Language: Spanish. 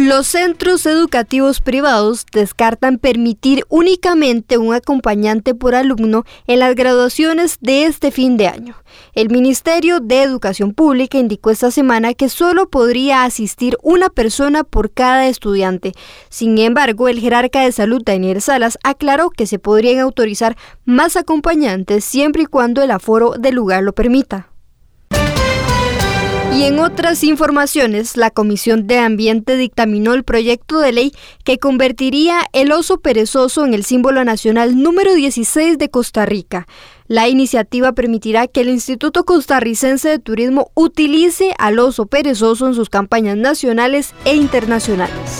Los centros educativos privados descartan permitir únicamente un acompañante por alumno en las graduaciones de este fin de año. El Ministerio de Educación Pública indicó esta semana que solo podría asistir una persona por cada estudiante. Sin embargo, el jerarca de salud Daniel Salas aclaró que se podrían autorizar más acompañantes siempre y cuando el aforo del lugar lo permita. Y en otras informaciones, la Comisión de Ambiente dictaminó el proyecto de ley que convertiría el oso perezoso en el símbolo nacional número 16 de Costa Rica. La iniciativa permitirá que el Instituto Costarricense de Turismo utilice al oso perezoso en sus campañas nacionales e internacionales.